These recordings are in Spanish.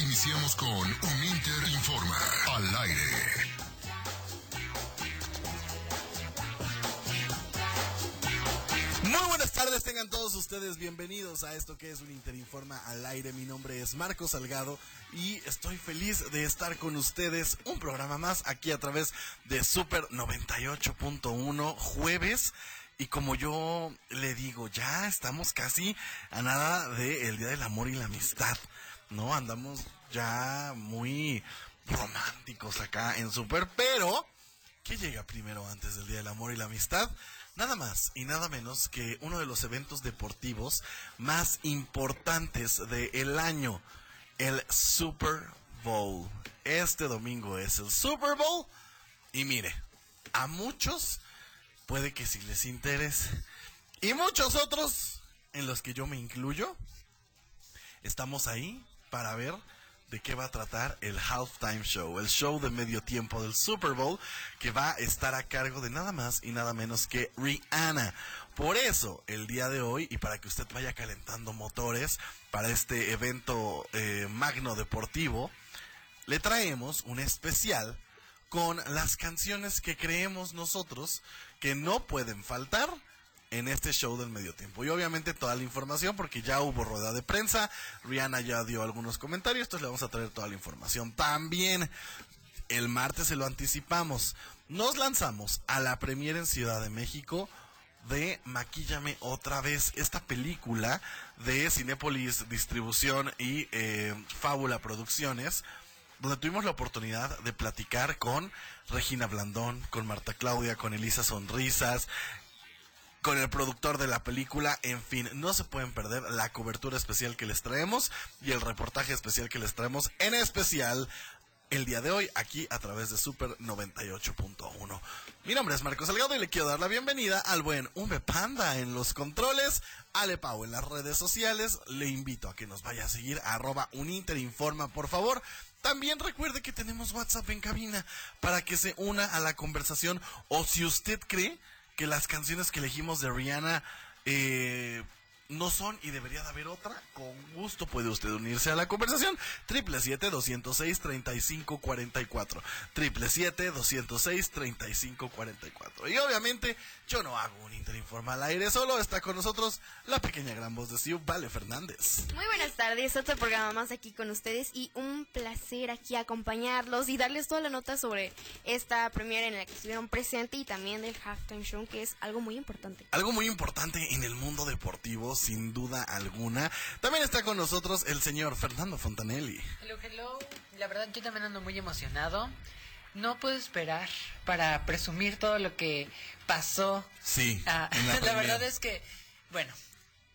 Iniciamos con Un Inter Informa al aire. Muy buenas tardes, tengan todos ustedes bienvenidos a esto que es un Interinforma al aire. Mi nombre es Marco Salgado y estoy feliz de estar con ustedes un programa más aquí a través de Super 98.1 jueves. Y como yo le digo, ya estamos casi a nada del Día del Amor y la Amistad, ¿no? Andamos ya muy románticos acá en Super, pero ¿qué llega primero antes del Día del Amor y la Amistad? Nada más y nada menos que uno de los eventos deportivos más importantes del año, el Super Bowl. Este domingo es el Super Bowl y mire, a muchos puede que sí les interese y muchos otros, en los que yo me incluyo, estamos ahí para ver de qué va a tratar el Halftime Show, el show de medio tiempo del Super Bowl, que va a estar a cargo de nada más y nada menos que Rihanna. Por eso, el día de hoy, y para que usted vaya calentando motores para este evento eh, magno deportivo, le traemos un especial con las canciones que creemos nosotros que no pueden faltar en este show del medio tiempo. Y obviamente toda la información, porque ya hubo rueda de prensa, Rihanna ya dio algunos comentarios, entonces le vamos a traer toda la información. También el martes se lo anticipamos. Nos lanzamos a la premiere en Ciudad de México de Maquíllame otra vez, esta película de Cinépolis Distribución y eh, Fábula Producciones donde tuvimos la oportunidad de platicar con Regina Blandón, con Marta Claudia, con Elisa Sonrisas, con el productor de la película, en fin, no se pueden perder la cobertura especial que les traemos y el reportaje especial que les traemos, en especial el día de hoy aquí a través de Super 98.1. Mi nombre es Marcos Salgado y le quiero dar la bienvenida al buen V Panda en los controles, Ale Pau en las redes sociales. Le invito a que nos vaya a seguir arroba uninterinforma, por favor. También recuerde que tenemos WhatsApp en cabina para que se una a la conversación o si usted cree que las canciones que elegimos de Rihanna eh, no son y debería de haber otra, con gusto puede usted unirse a la conversación. Triple siete doscientos seis treinta y cinco cuarenta y cuatro. Triple siete doscientos seis treinta y cinco cuarenta y cuatro. Y obviamente yo no hago un interinformal al aire, solo está con nosotros la pequeña gran voz de Siu, Vale Fernández. Muy buenas tardes, otro programa más aquí con ustedes y un placer aquí acompañarlos y darles toda la nota sobre esta premiere en la que estuvieron presentes y también del halftime show, que es algo muy importante. Algo muy importante en el mundo deportivo, sin duda alguna. También está con nosotros el señor Fernando Fontanelli. Hello, hello. La verdad yo también ando muy emocionado. No puedo esperar para presumir todo lo que pasó. Sí. Ah, la, premier. verdad es que, bueno,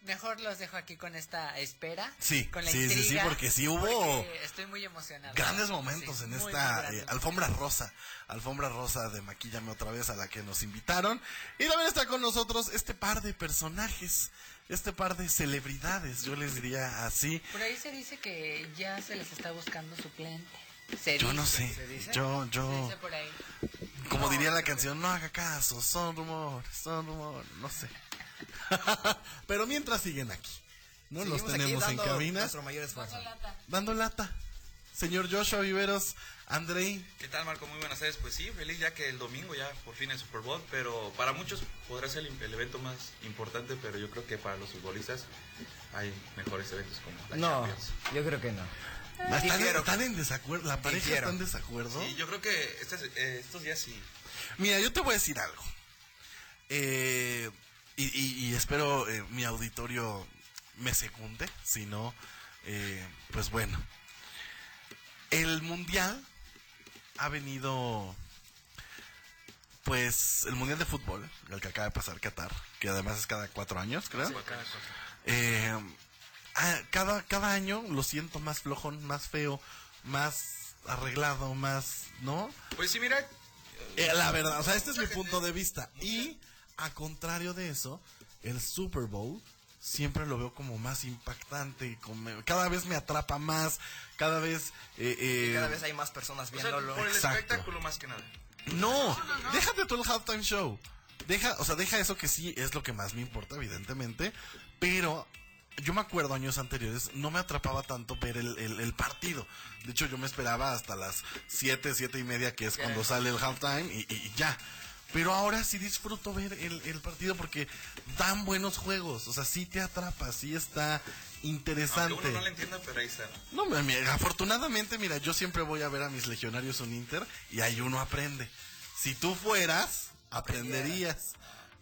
mejor los dejo aquí con esta espera. Sí, con la sí, sí, sí, intriga, porque sí hubo porque estoy muy emocionado. Grandes momentos Sí, en muy, esta muy eh, alfombra rosa, alfombra rosa de Maquíllame otra vez a la que nos invitaron. Y también está con nosotros este par de personajes, este par de celebridades, yo les diría así. Por ahí se dice que ya se les está buscando suplente. Se Yo no sé, se dice. yo, Se yo, dice por ahí. como No, diría la canción, no haga caso, son rumores, son rumores, no sé. Pero mientras siguen aquí, ¿no? Los aquí tenemos en dando cabina, Nuestro mayor esfuerzo. dando lata. Señor Joshua Viveros, Andrei, ¿Qué tal, Marco? Muy buenas tardes. Pues sí, feliz ya que el domingo ya por fin el Super Bowl, pero para muchos podrá ser el, el evento más importante, pero yo creo que para los futbolistas hay mejores eventos como la No, Champions. yo creo que no. ¿están, en desacuerdo? ¿La pareja está en desacuerdo? Sí, yo creo que estos, eh, estos días sí. Mira, yo te voy a decir algo. Eh, y, y- y espero eh, mi auditorio me secunde. Si no, eh, pues bueno. El mundial ha venido. Pues el mundial de fútbol, el que acaba de pasar Qatar, que además es cada cuatro años, creo. Eh, ah, cada, cada año lo siento más flojón, más feo, más arreglado, más. ¿No? Pues sí, mira, Eh, la verdad, o sea, este es mi punto de vista. Y a contrario de eso, el Super Bowl siempre lo veo como más impactante. como- cada vez me atrapa más, cada vez... eh, eh, Cada vez hay más personas o sea, viéndolo. por el Exacto. espectáculo más que nada. No, déjate tú el halftime show. Deja, o sea, deja eso que sí es lo que más me importa, evidentemente. Pero yo me acuerdo años anteriores, no me atrapaba tanto ver el, el- el partido. De hecho, yo me esperaba hasta las 7, 7 y media, que es cuando sale el halftime, y, y ya. Pero ahora sí disfruto ver el, el partido porque dan buenos juegos. O sea, sí te atrapa, sí está interesante. Aunque uno no le entienda, pero ahí está. No, afortunadamente, mira, yo siempre voy a ver a mis legionarios un Inter y ahí uno aprende. Si tú fueras, aprenderías.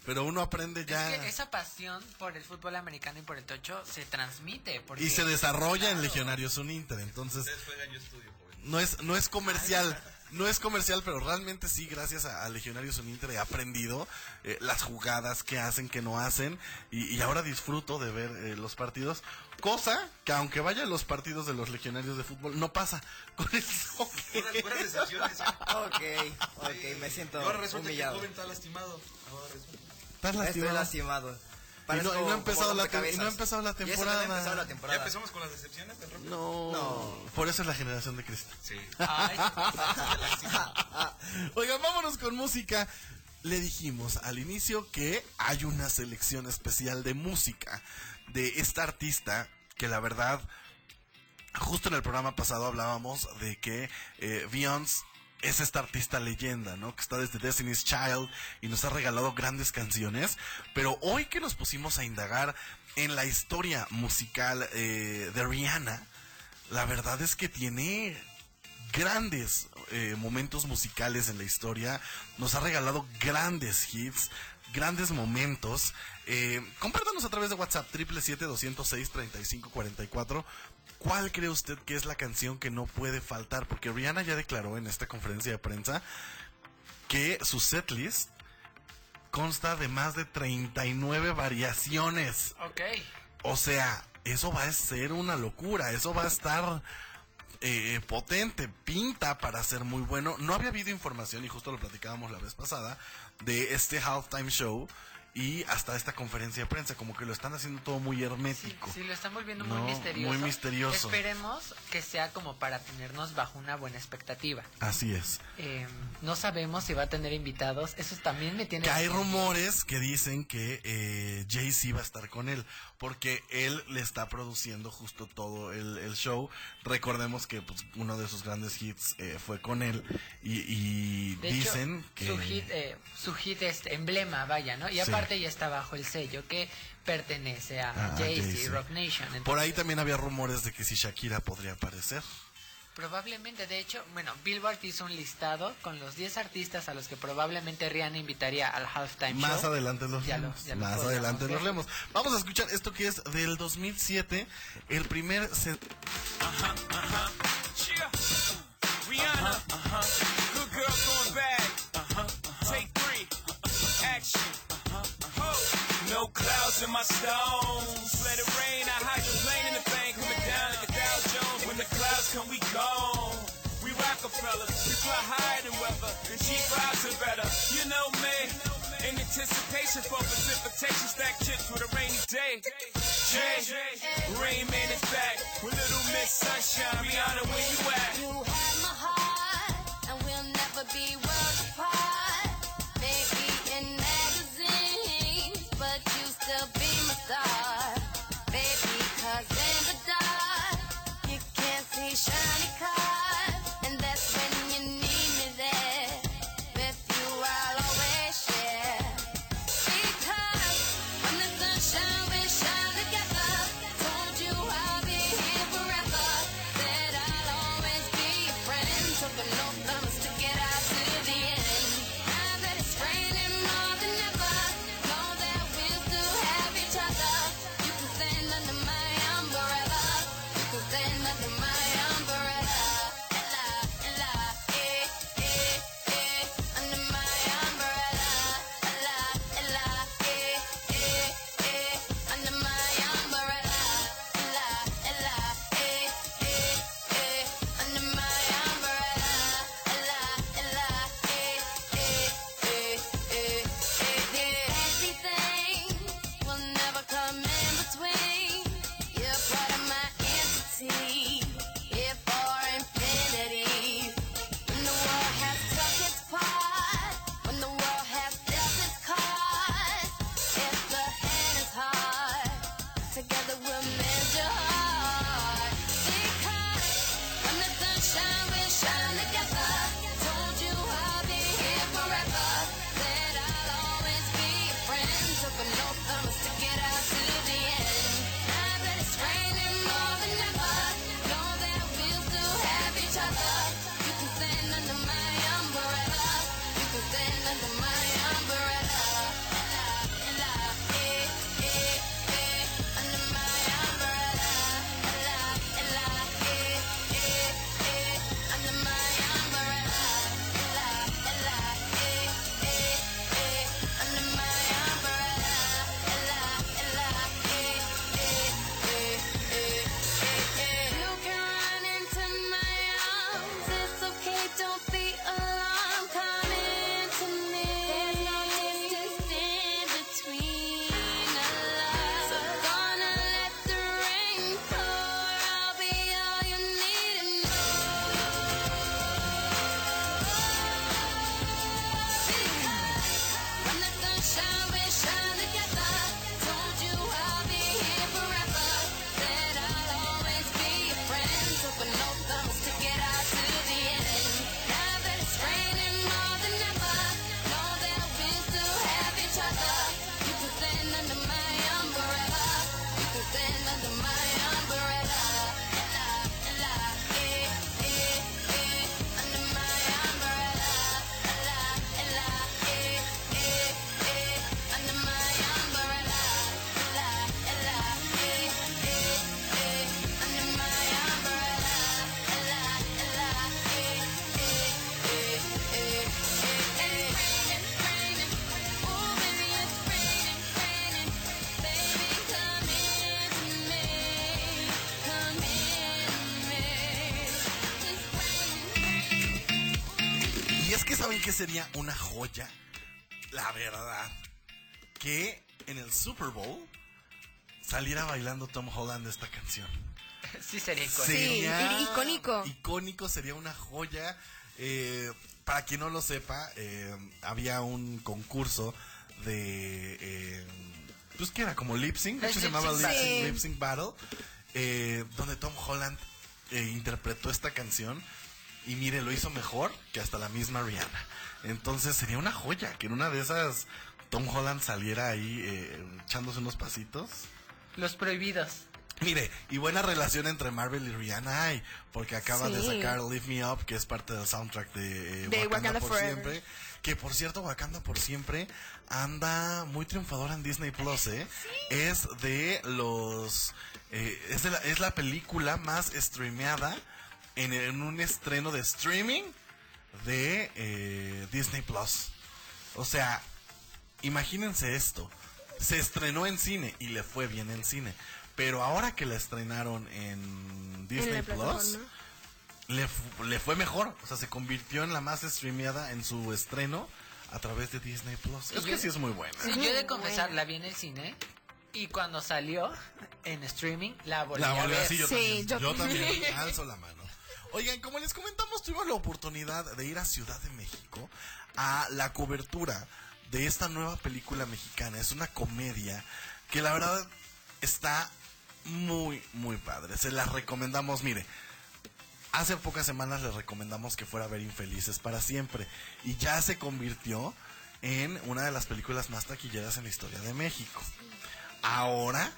Pero uno aprende ya Es que esa pasión por el fútbol americano y por el tocho se transmite. Porque, y se desarrolla en. Legionarios un Inter. Entonces, Ustedes juegan, yo estudio, joven. no es, no es comercial. No es comercial, pero realmente sí, gracias a, a Legionarios un Inter he aprendido eh, las jugadas que hacen, que no hacen. Y, y ahora disfruto de ver eh, los partidos. Cosa que aunque vaya a los partidos de los Legionarios de fútbol, no pasa con el soccer. Puras, puras decepciones. Ok, ok, me siento ahora resulta que el humillado. joven está lastimado. Ahora resulta. ¿Estás Estoy lastimado? Y no, y no ha empezado la, y no ha empezado la no ha temporada. empezado la ¿Ya empezamos con las decepciones? No. No. Por eso es la generación de cristal. Sí. Ay, Oigan, vámonos con música. Le dijimos al inicio que hay una selección especial de música de esta artista que la verdad, justo en el programa pasado hablábamos de que eh, Beyoncé es esta artista leyenda, ¿no? Que está desde Destiny's Child y nos ha regalado grandes canciones. Pero hoy que nos pusimos a indagar en la historia musical eh, de Rihanna, la verdad es que tiene grandes eh, momentos musicales en la historia, nos ha regalado grandes hits, grandes momentos. Eh, compártanos a través de WhatsApp, 777-206-3544. ¿Cuál cree usted que es la canción que no puede faltar? Porque Rihanna ya declaró en esta conferencia de prensa que su setlist consta de más de 39 variaciones. ok. O sea, eso va a ser una locura, eso va a estar eh, potente, pinta para ser muy bueno. No había habido información, y justo lo platicábamos la vez pasada, de este halftime show y hasta esta conferencia de prensa, como que lo están haciendo todo muy Sí, hermético. sí, lo están volviendo No, muy misterioso. muy misterioso. Esperemos que sea como para tenernos bajo una buena expectativa. Así es. Eh, no sabemos si va a tener invitados. Eso también me tiene. Que hay rumores que dicen que eh, Jay-Z va a estar con él, porque él le está produciendo justo todo el, el show. Recordemos que pues, uno de sus grandes hits eh, fue con él, y, y De hecho, dicen que... su hit, eh, su hit es emblema, vaya, ¿no? Y Sí. aparte ya está bajo el sello que pertenece a Ah, Jay-Z, Jay-Z. Rock Nation. Por ahí también había rumores de que si Shakira podría aparecer. Probablemente, de hecho, bueno, Billboard hizo un listado con los 10 artistas a los que probablemente Rihanna invitaría al halftime Más show. adelante los Ya lo- ya lo Más adelante ver. los leemos. Vamos a escuchar esto que es del 2007, el primer... se- Yeah. Rihanna. Uh-huh. Good girl going. Uh-huh. Take three. Action. Uh-huh. No clouds in my stones. Let it rain. I hydroplane in the thing coming down like a Dow Jones. When the clouds come, we gone. We Rockefellers. We fly higher than weather. And cheap rides are better. You know me. In anticipation for precipitation, stack chips with a rainy day. Jay, Rain Man is back with Little Miss Sunshine. Rihanna, where you at? You have my heart, understand, undermine. Sería una joya, la verdad, que en el Super Bowl saliera bailando Tom Holland esta canción. Sí, sería icónico. Sí, icónico. Icónico, sería una joya. Eh, para quien no lo sepa, eh, había un concurso de... eh, pues que era como lip sync, de Es hecho se llamaba sync. Lip Sync Battle, eh, donde Tom Holland eh, interpretó esta canción y mire, lo hizo mejor que hasta la misma Rihanna. Entonces sería una joya que en una de esas Tom Holland saliera ahí eh, echándose unos pasitos. Los prohibidos. Mire, y buena relación entre Marvel y Rihanna hay, porque acaba de Sí. sacar Lift Me Up, que es parte del soundtrack de, eh, De Wakanda, Wakanda por Forever. siempre. Que por cierto, Wakanda por siempre anda muy triunfadora en Disney Plus, ¿eh? Es de los. eh, es, de la, es la película más streameada en, en un estreno de streaming de eh, Disney Plus. O sea, imagínense esto. Se estrenó en cine y le fue bien en cine. Pero ahora que la estrenaron en Disney Plus, le, fu- le fue mejor. O sea, se convirtió en la más streameada en su estreno a través de Disney Plus. Es que sí es muy buena. Sí, yo he de confesar, la vi en el cine y cuando salió en streaming la volví La a volví ver. así, yo Sí, también. yo también. Alzo la mano. Oigan, como les comentamos, tuvimos la oportunidad de ir a Ciudad de México a la cobertura de esta nueva película mexicana. Es una comedia que la verdad está muy, muy padre. Se las recomendamos. Mire, hace pocas semanas les recomendamos que fuera a ver Infelices para siempre. Y ya se convirtió en una de las películas más taquilleras en la historia de México. Ahora,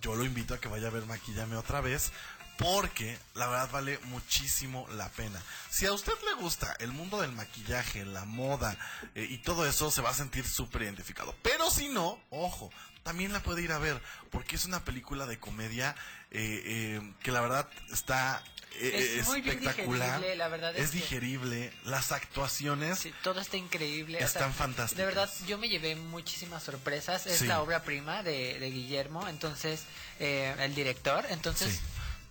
yo lo invito a que vaya a ver Maquillame otra vez. Porque la verdad vale muchísimo la pena. Si a usted le gusta el mundo del maquillaje, la moda eh, y todo eso, se va a sentir súper identificado. Pero si no, ojo, también la puede ir a ver. Porque es una película de comedia eh, eh, que la verdad está eh, Es espectacular. digerible, la verdad es es digerible. Las actuaciones Sí, todo está increíble. o Están sea, fantásticas. De verdad, yo me llevé muchísimas sorpresas. Es Sí. la obra prima de, de Guillermo, entonces, eh, el director. Entonces, Sí.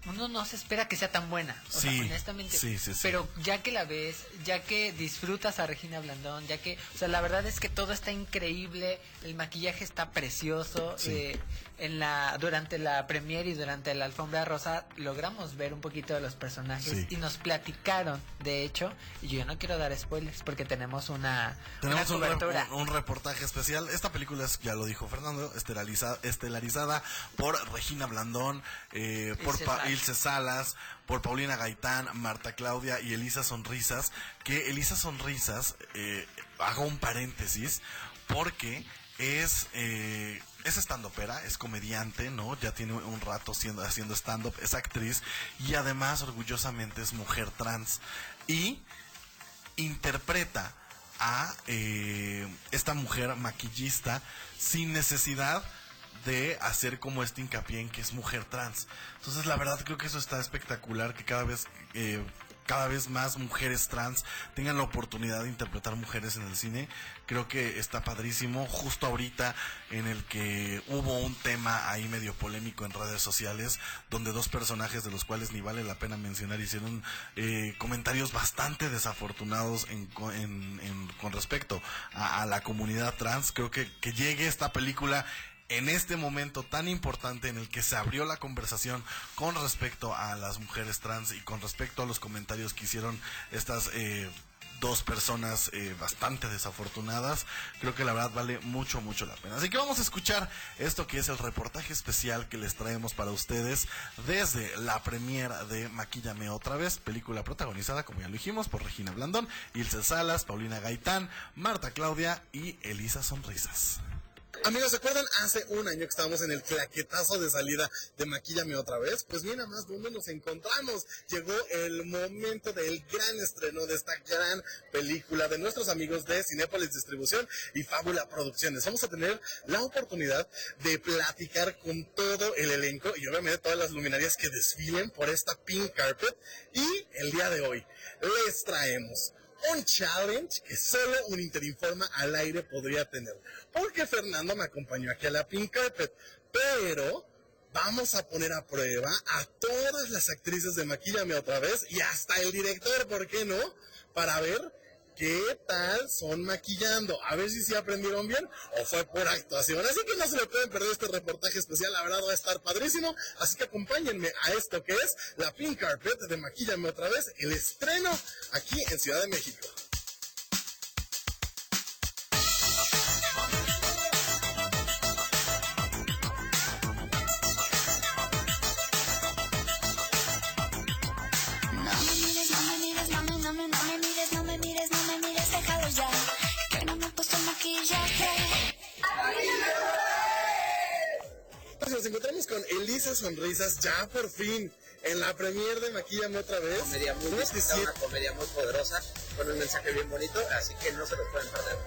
Uno no se espera que sea tan buena. O sea, honestamente. sí, sí, sí. Pero ya que la ves, ya que disfrutas a Regina Blandón, ya que, o sea, la verdad es que todo está increíble. El maquillaje está precioso. Sí. eh, en la durante la premiere y durante la alfombra rosa logramos ver un poquito de los personajes Sí. y nos platicaron de hecho y yo no quiero dar spoilers porque tenemos una Tenemos un, una cobertura un- un reportaje especial. Esta película es, ya lo dijo Fernando, estelariza- estelarizada por Regina Blandón, eh, por Ilse Pa- Salas. Ilse Salas, por Paulina Gaitán, Marta Claudia y Elisa Sonrisas. Que Elisa Sonrisas, eh, hago un paréntesis, porque es... Eh, es estandopera, es comediante, ¿no? Ya tiene un rato siendo, haciendo stand-up, es actriz y además orgullosamente es mujer trans. Y interpreta a eh, esta mujer maquillista sin necesidad de hacer como este hincapié en que es mujer trans. Entonces la verdad creo que eso está espectacular, que cada vez... eh, cada vez más mujeres trans tengan la oportunidad de interpretar mujeres en el cine. Creo que está padrísimo. Justo ahorita en el que hubo un tema ahí medio polémico en redes sociales, donde dos personajes de los cuales ni vale la pena mencionar hicieron eh, comentarios bastante desafortunados en, en- con respecto a, a la comunidad trans. Creo que, que llegue esta película en este momento tan importante en el que se abrió la conversación con respecto a las mujeres trans y con respecto a los comentarios que hicieron estas eh, dos personas eh, bastante desafortunadas, creo que la verdad vale mucho, mucho la pena. Así que vamos a escuchar esto que es el reportaje especial que les traemos para ustedes desde la premiera de Maquillame otra vez, película protagonizada, como ya lo dijimos, por Regina Blandón, Ilse Salas, Paulina Gaitán, Marta Claudia y Elisa Sonrisas. Amigos, ¿se acuerdan hace un año que estábamos en el claquetazo de salida de Maquillame otra vez? Pues mira más dónde nos encontramos. Llegó el momento del gran estreno de esta gran película de nuestros amigos de Cinépolis Distribución y Fábula Producciones. Vamos a tener la oportunidad de platicar con todo el elenco y obviamente todas las luminarias que desfilen por esta pink carpet. Y el día de hoy les traemos un challenge que solo un Interinforma al aire podría tener. Porque Fernando me acompañó aquí a la Pink Carpet. Pero vamos a poner a prueba a todas las actrices de Maquillame otra vez y hasta el director, ¿por qué no? Para ver qué tal son maquillando. A ver si sí aprendieron bien o fue por actuación. Así que no se le pueden perder este reportaje especial. La verdad va a estar padrísimo. Así que acompáñenme a esto que es la Pink Carpet de Maquillame otra vez, el estreno aquí en Ciudad de México. Sonrisas ya por fin en la premier de Maquillame otra vez. comedia muy ¿Cómo te distinta, una comedia muy poderosa, con un mensaje bien bonito, así que no se lo pueden perder.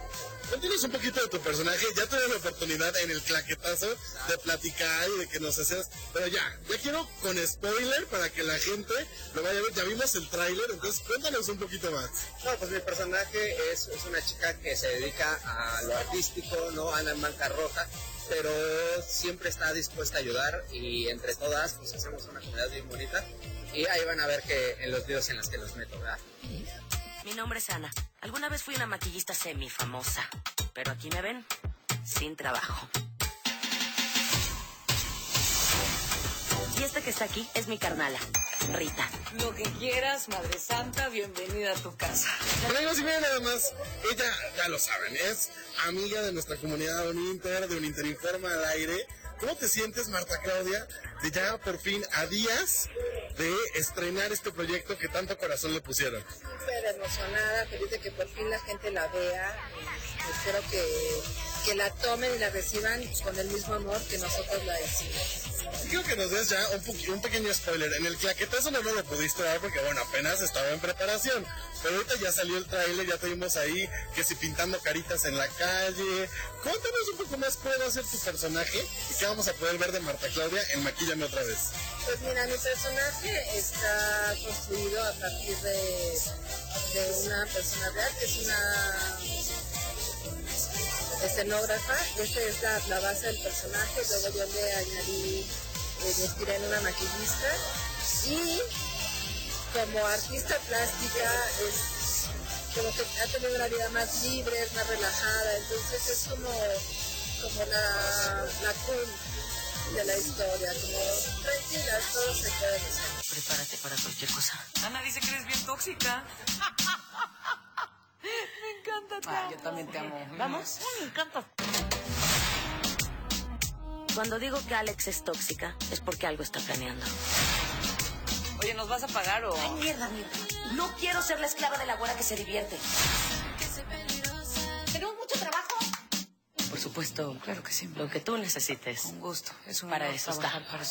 Cuéntanos un poquito de tu personaje. Ya tuve la oportunidad en el claquetazo de platicar y de que nos hacías. Pero ya, ya quiero con spoiler para que la gente lo vaya a ver. Ya vimos el tráiler, entonces cuéntanos un poquito más. No, pues mi personaje es, es una chica que se dedica a lo artístico, no anda en bancarrota, pero siempre está dispuesta a ayudar y entre todas pues hacemos una comunidad bien bonita y ahí van a ver que en los videos en los que los meto, ¿verdad? Mi nombre es Ana. Alguna vez fui una maquillista semifamosa, pero aquí me ven sin trabajo. Y esta que está aquí es mi carnala, Rita. Lo que quieras, Madre Santa, bienvenida a tu casa. Amigos, y miren nada más, ella, ya lo saben, es amiga de nuestra comunidad de Uninter, de Uninter Informa al aire. ¿Cómo te sientes, Marta Claudia, de ya por fin a días de estrenar este proyecto que tanto corazón le pusieron? Súper emocionada, feliz de que por fin la gente la vea. Espero que, que la tomen y la reciban con el mismo amor que nosotros la hicimos. Quiero que nos des ya un, un pequeño spoiler. En el claquetazo no lo pudiste dar porque, bueno, apenas estaba en preparación. Pero ahorita ya salió el tráiler, ya tuvimos ahí que si pintando caritas en la calle. Cuéntanos un poco más cómo va a ser tu personaje y qué vamos a poder ver de Marta Claudia en Maquillame otra vez. Pues mira, mi personaje está construido a partir de, de una persona real, que es una escenógrafa. Esta es la, la base del personaje. Luego yo le añadí, eh, me inspiré en una maquillista. Y como artista plástica es como que ha tenido una vida más libre, es más relajada. Entonces es como, como la, la cool de la historia, como tranquila, todo se puede hacer. Prepárate para cualquier cosa. Ana dice que eres bien tóxica. Me encanta. Ah, yo también te amo. ¿Vamos? Me encanta. Cuando digo que Alex es tóxica, es porque algo está planeando. Oye, ¿nos vas a pagar o...? Ay, mierda, mierda. No quiero ser la esclava de la güera que se divierte. ¿Tenemos mucho trabajo? Por supuesto, claro que sí. Lo que tú necesites. Un gusto. Es un Para eso trabajar está. para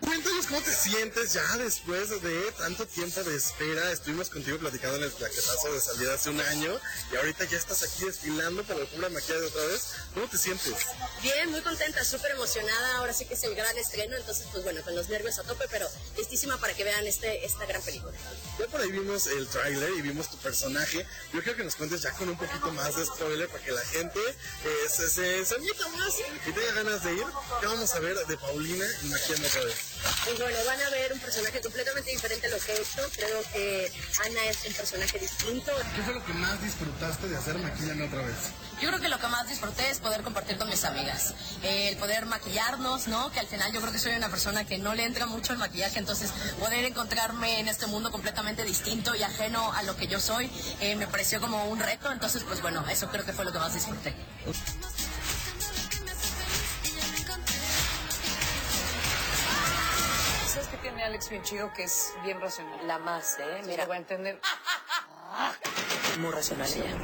Cuéntanos cómo te sientes ya después de tanto tiempo de espera. Estuvimos contigo platicando en el plaquetazo de salida hace un año y ahorita ya estás aquí desfilando para la alfombra maquillaje otra vez. ¿Cómo te sientes? Bien, muy contenta, súper emocionada. Ahora sí que es el gran estreno, entonces, pues bueno, con los nervios a tope, pero listísima para que vean este, esta gran película. Ya por ahí vimos el tráiler y vimos tu personaje. Yo creo que nos cuentes ya con un poquito más de spoiler para que la gente eh, se, se, se meta más y tenga ganas de ir. ¿Qué vamos a ver de Paulina y Maquillame otra vez? Pues bueno, van a ver un personaje completamente diferente a lo que he hecho. Creo que Ana es un personaje distinto. ¿Qué fue lo que más disfrutaste de hacer Maquillame otra vez? Yo creo que lo que más disfruté es poder compartir con mis amigas. Eh, el poder maquillarnos, ¿no? Que al final yo creo que soy una persona que no le entra mucho el maquillaje, entonces poder encontrarme en este mundo completamente distinto y ajeno a lo que yo soy, eh, me pareció como un reto. Entonces, pues bueno, eso creo que fue lo que más disfruté. Alex bien chido? Que es bien racional. La más, ¿eh? Sí, Mira, lo va a entender. muy racional ella.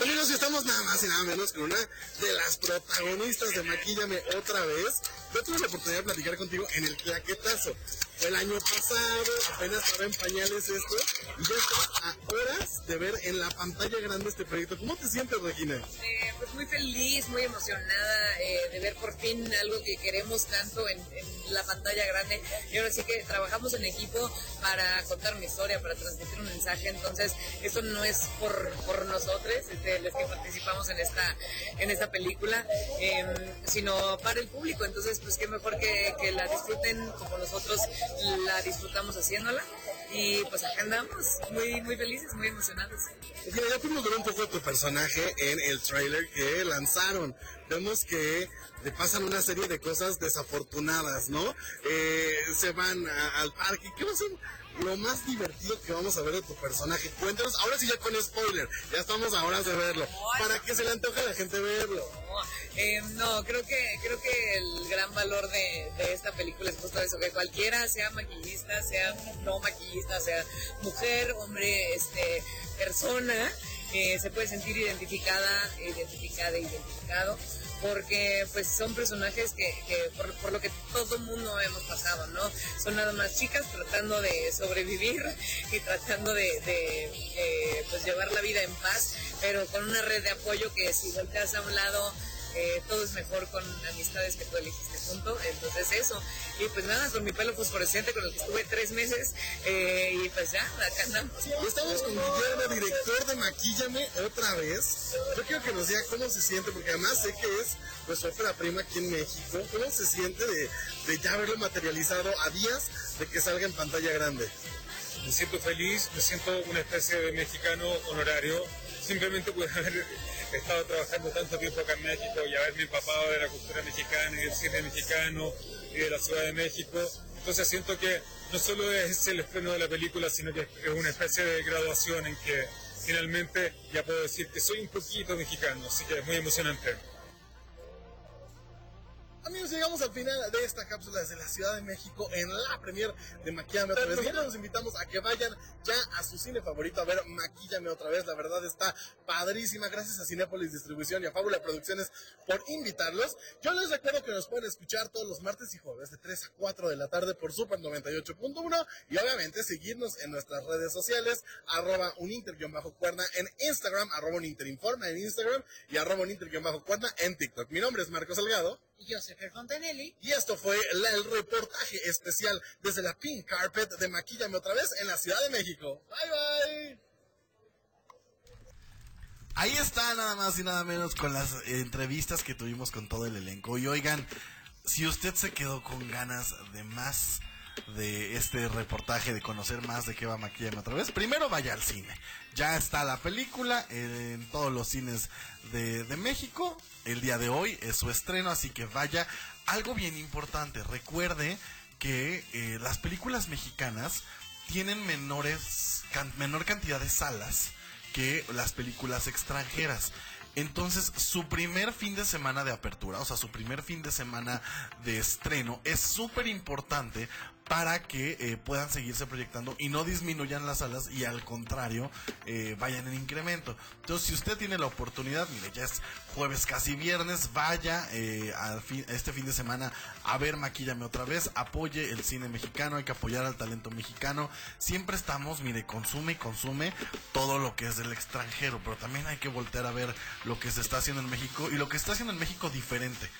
Amigos, y estamos nada más y nada menos con una de las protagonistas de Maquillame otra vez. Yo tuve la oportunidad de platicar contigo en el claquetazo. El año pasado, apenas estaba en pañales esto, y ya estás a horas de ver en la pantalla grande este proyecto. ¿Cómo te sientes, Regina? Eh, pues muy feliz, muy emocionada eh, de ver por fin algo que queremos tanto en, en la pantalla grande. Y ahora sí que trabajamos en equipo para contar una historia, para transmitir un mensaje. Entonces, esto no es por, por nosotros, este, los que participamos en esta, en esta película, eh, sino para el público. Entonces, pues qué mejor que, que la disfruten como nosotros la disfrutamos haciéndola y pues acá andamos muy, muy felices, muy emocionados. Mira, ya pudimos ver un poco de tu personaje en el trailer que lanzaron. Vemos que le pasan una serie de cosas desafortunadas, ¿no? Eh, se van al parque. ¿Qué ser lo más divertido que vamos a ver de tu personaje? Cuéntanos, ahora sí ya con spoiler, ya estamos a horas de verlo. ¿Para qué se le antoja a la gente verlo? Eh, no, creo que creo que el gran valor de, de esta película es justo eso, que cualquiera sea maquillista, sea no maquillista, sea mujer, hombre, este, persona, eh, se puede sentir identificada, identificada, identificado, porque pues son personajes que, que por, por lo que todo mundo hemos pasado, ¿no? Son nada más chicas tratando de sobrevivir y tratando de, de, eh, pues llevar la vida en paz, pero con una red de apoyo que si volteas a un lado eh, todo es mejor con amistades que tú elegiste junto, entonces eso. Y pues nada, con mi pelo fosforescente con el que estuve tres meses, eh, y pues ya, acá andamos. Estamos con Guillermo, director de Maquíllame otra vez. Yo quiero que nos diga cómo se siente, porque además sé que es pues su ópera prima aquí en México. ¿Cómo se siente de, de ya verlo materializado a días de que salga en pantalla grande? Me siento feliz, me siento una especie de mexicano honorario, simplemente por haber estado trabajando tanto tiempo acá en México y haberme empapado de la cultura mexicana y del cine mexicano y de la Ciudad de México. Entonces siento que no solo es el estreno de la película, sino que es una especie de graduación en que finalmente ya puedo decir que soy un poquito mexicano, así que es muy emocionante. Amigos, llegamos al final de esta cápsula desde la Ciudad de México en la premier de Maquillame otra vez. Nosotros los invitamos a que vayan ya a su cine favorito a ver Maquillame otra vez. La verdad está padrísima. Gracias a Cinépolis Distribución y a Fábula Producciones por invitarlos. Yo les recuerdo que nos pueden escuchar todos los martes y jueves de 3 a 4 de la tarde por Super 98.1 y obviamente seguirnos en nuestras redes sociales arroba uninter-cuerna en Instagram, arroba uninterinforma en Instagram y arroba uninter-cuerna en TikTok. Mi nombre es Marcos Salgado. Y yo soy Fontanelli. Y esto fue el reportaje especial desde la Pink Carpet de Maquillame otra vez en la Ciudad de México. Bye bye. Ahí está nada más y nada menos con las entrevistas que tuvimos con todo el elenco. Y oigan, si usted se quedó con ganas de más de este reportaje, de conocer más de qué va Maquillame otra vez, primero vaya al cine. Ya está la película en todos los cines de, de México. El día de hoy es su estreno, así que vaya. Algo bien importante, recuerde que eh, las películas mexicanas tienen menores menor cantidad de salas que las películas extranjeras. Entonces, su primer fin de semana de apertura, o sea, su primer fin de semana de estreno, es súper importante para que eh, puedan seguirse proyectando y no disminuyan las salas y al contrario, eh, vayan en incremento. Entonces, si usted tiene la oportunidad, mire, ya es jueves casi viernes, vaya eh, fin- este fin de semana a ver Maquíllame otra vez, apoye el cine mexicano, hay que apoyar al talento mexicano. Siempre estamos, mire, consume y consume todo lo que es del extranjero, pero también hay que voltear a ver lo que se está haciendo en México y lo que está haciendo en México diferente,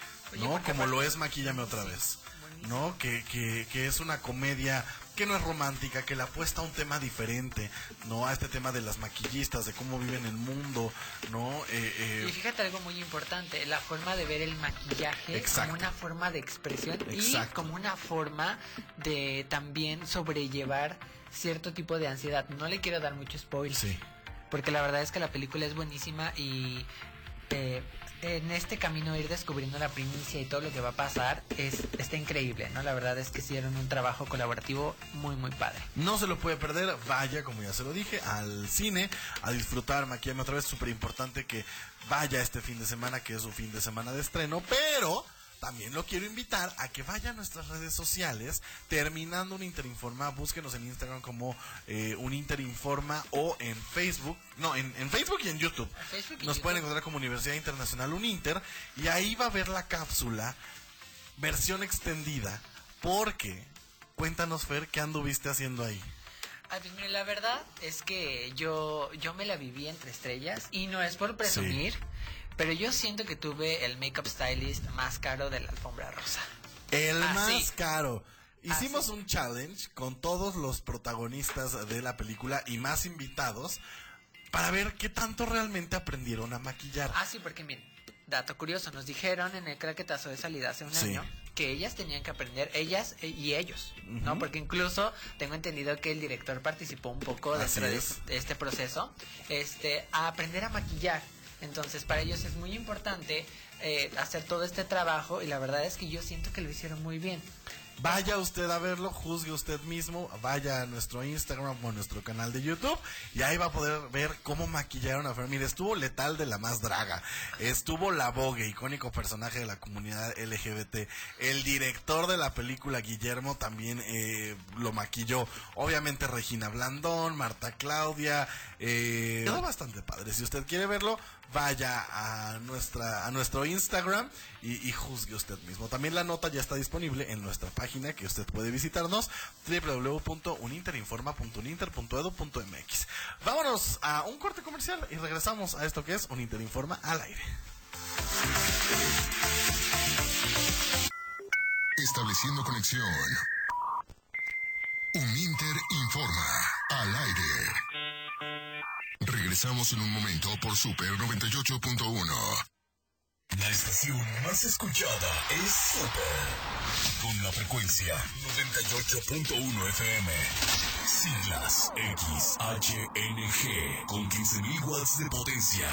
¿no? Como lo es Maquíllame otra vez. ¿No? Que, que, que es una comedia que no es romántica, que le apuesta a un tema diferente, ¿no? A este tema de las maquillistas, de cómo viven el mundo, ¿no? Eh, eh, Y fíjate algo muy importante, la forma de ver el maquillaje Exacto. como una forma de expresión y como una forma de también sobrellevar cierto tipo de ansiedad. No le quiero dar mucho spoiler. Sí. Porque la verdad es que la película es buenísima y eh, en este camino ir descubriendo la primicia y todo lo que va a pasar es está increíble, ¿no? La verdad es que hicieron un trabajo colaborativo muy muy padre. No se lo puede perder, vaya, como ya se lo dije, al cine, a disfrutar Maquillame otra vez, súper importante que vaya este fin de semana, que es su fin de semana de estreno, pero también lo quiero invitar a que vaya a nuestras redes sociales, terminando un Interinforma, búsquenos en Instagram como eh, un Interinforma o en Facebook, no, en, en Facebook y en YouTube. Facebook y Nos YouTube. pueden encontrar como Universidad Internacional Uninter y ahí va a ver la cápsula versión extendida, porque, cuéntanos Fer, ¿qué anduviste haciendo ahí? Ah, pues mire, la verdad es que yo, yo me la viví entre estrellas y no es por presumir, pero yo siento que tuve el makeup stylist más caro de la alfombra rosa. El Ah, más caro. Hicimos sí. un challenge con todos los protagonistas de la película y más invitados para ver qué tanto realmente aprendieron a maquillar. Ah, sí, porque miren, dato curioso, nos dijeron en el craquetazo de salida hace un Sí. año que ellas tenían que aprender, ellas eh, y ellos, ¿no? Porque incluso tengo entendido que el director participó un poco dentro de es. este proceso, este, a aprender a maquillar. Entonces, para ellos es muy importante eh, hacer todo este trabajo y la verdad es que yo siento que lo hicieron muy bien. Vaya usted a verlo, juzgue usted mismo, vaya a nuestro Instagram o a nuestro canal de YouTube y ahí va a poder ver cómo maquillaron a Fer. Mire, estuvo letal de la más draga, estuvo la Vogue, icónico personaje de la comunidad LGBT, el director de la película Guillermo también eh, lo maquilló, obviamente Regina Blandón, Marta Claudia, eh, quedó bastante padre. Si usted quiere verlo, vaya a nuestra a nuestro Instagram y, juzgue usted mismo. También la nota ya está disponible en nuestra página que usted puede visitarnos www.uninterinforma.uninter.edu.mx. Vámonos a un corte comercial y regresamos a esto que es Uninter Informa al aire. Estableciendo conexión. Uninter informa al aire. Regresamos en un momento por Super 98.1. La estación más escuchada es Super. Con la frecuencia 98.1 FM. Siglas XHNG con 15.000 watts de potencia.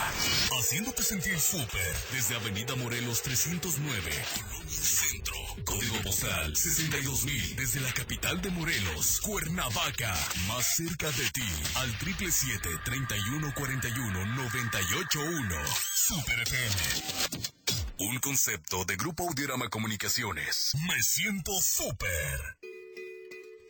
Haciéndote sentir super desde Avenida Morelos 309. Colonia Centro. Código postal 62.000 desde la capital de Morelos. Cuernavaca. Más cerca de ti. Al 777-3141-981. Super FM. Un concepto de Grupo Audiorama Comunicaciones. Me siento súper.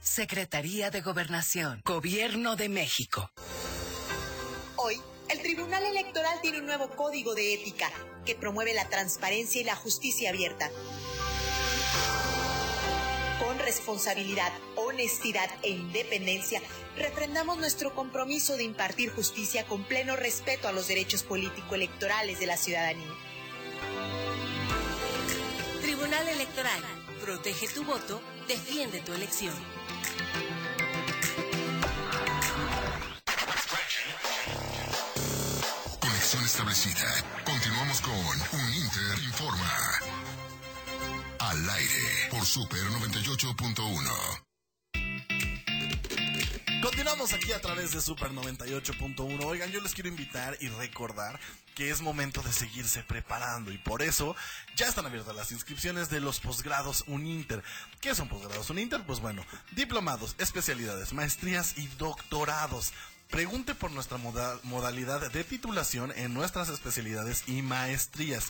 Secretaría de Gobernación, Gobierno de México. Hoy, el Tribunal Electoral tiene un nuevo código de ética que promueve la transparencia y la justicia abierta. Con responsabilidad, honestidad e independencia, refrendamos nuestro compromiso de impartir justicia con pleno respeto a los derechos político-electorales de la ciudadanía. Tribunal Electoral, protege tu voto, defiende tu elección. Conexión establecida. Continuamos con Uninter Informa. Al aire por Super 98.1. Continuamos aquí a través de Super 98.1. Oigan, yo les quiero invitar y recordar que es momento de seguirse preparando y por eso ya están abiertas las inscripciones de los posgrados Uninter. ¿Qué son posgrados Uninter? Pues bueno, diplomados, especialidades, maestrías y doctorados. Pregunte por nuestra moda- modalidad de titulación en nuestras especialidades y maestrías.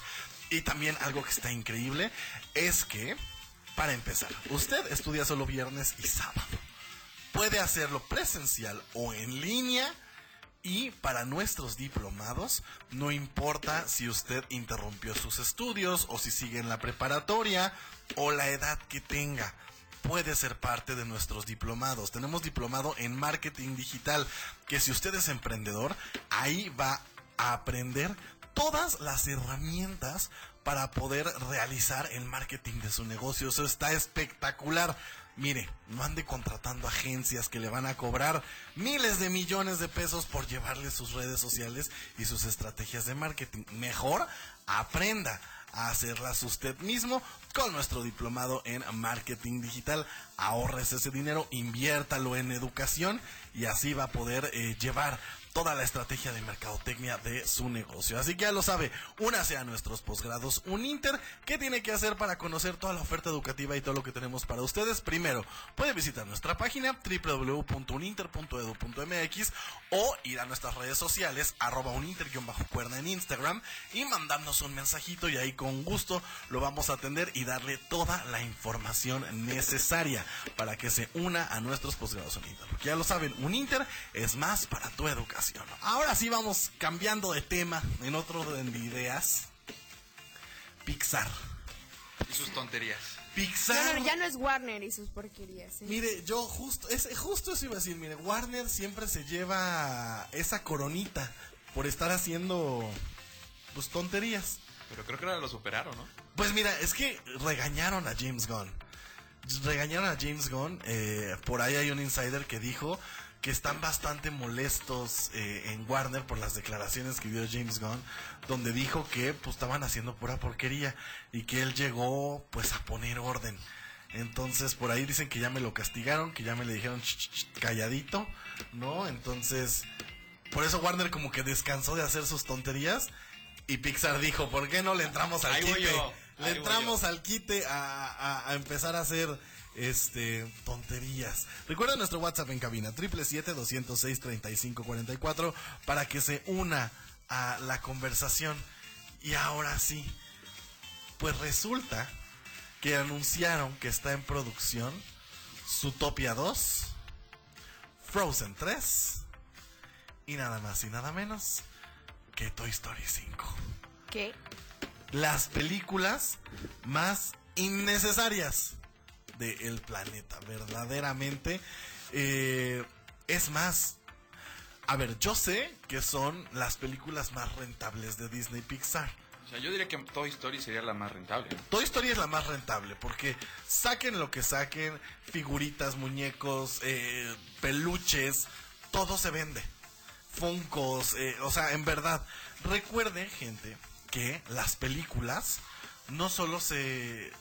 Y también algo que está increíble es que, para empezar, usted estudia solo viernes y sábado puede hacerlo presencial o en línea. Y para nuestros diplomados, no importa si usted interrumpió sus estudios o si sigue en la preparatoria o la edad que tenga, puede ser parte de nuestros diplomados. Tenemos diplomado en marketing digital, que si usted es emprendedor, ahí va a aprender todas las herramientas para poder realizar el marketing de su negocio. Eso está espectacular. Mire, no ande contratando agencias que le van a cobrar miles de millones de pesos por llevarle sus redes sociales y sus estrategias de marketing. Mejor aprenda a hacerlas usted mismo con nuestro diplomado en marketing digital. Ahorres ese dinero, inviértalo en educación y así va a poder eh, llevar toda la estrategia de mercadotecnia de su negocio. Así que ya lo sabe, únase a nuestros posgrados Uninter. ¿Qué tiene que hacer para conocer toda la oferta educativa y todo lo que tenemos para ustedes? Primero, puede visitar nuestra página www.uninter.edu.mx o ir a nuestras redes sociales, arroba uninter-cuerda en Instagram y mandarnos un mensajito y ahí con gusto lo vamos a atender y darle toda la información necesaria para que se una a nuestros posgrados Uninter. Porque ya lo saben, Uninter es más para tu educación. Ahora sí vamos cambiando de tema en otro orden de ideas. Pixar. Y sus tonterías. Pixar. Ya no, ya no es Warner y sus porquerías. ¿eh? Mire, yo justo, es, justo eso iba a decir, mire, Warner siempre se lleva esa coronita por estar haciendo pues tonterías. Pero creo que ahora lo superaron, ¿no? Pues mira, es que regañaron a James Gunn. Regañaron a James Gunn. eh, por ahí hay un insider que dijo que están bastante molestos eh, en Warner por las declaraciones que dio James Gunn, donde dijo que pues estaban haciendo pura porquería y que él llegó pues a poner orden. Entonces por ahí dicen que ya me lo castigaron, que ya me le dijeron "Ch, ch, ch", calladito, ¿no? Entonces por eso Warner como que descansó de hacer sus tonterías y Pixar dijo, ¿por qué no le entramos al Ahí voy quite? yo, Le entramos al quite a, a- a empezar a hacer este tonterías. Recuerda nuestro WhatsApp en cabina, 777-206-3544 para que se una a la conversación. Y ahora sí, pues resulta que anunciaron que está en producción Zootopia 2, Frozen 3 y nada más y nada menos que Toy Story 5 ¿Qué? las películas más innecesarias del planeta, verdaderamente. Eh, es más, a ver, yo sé que son las películas más rentables de Disney Pixar. O sea, yo diría que Toy Story sería la más rentable. Toy Story es la más rentable porque saquen lo que saquen, figuritas, muñecos, eh, peluches, todo se vende. Funcos, eh, o sea, en verdad, recuerden, gente, que las películas no solo se...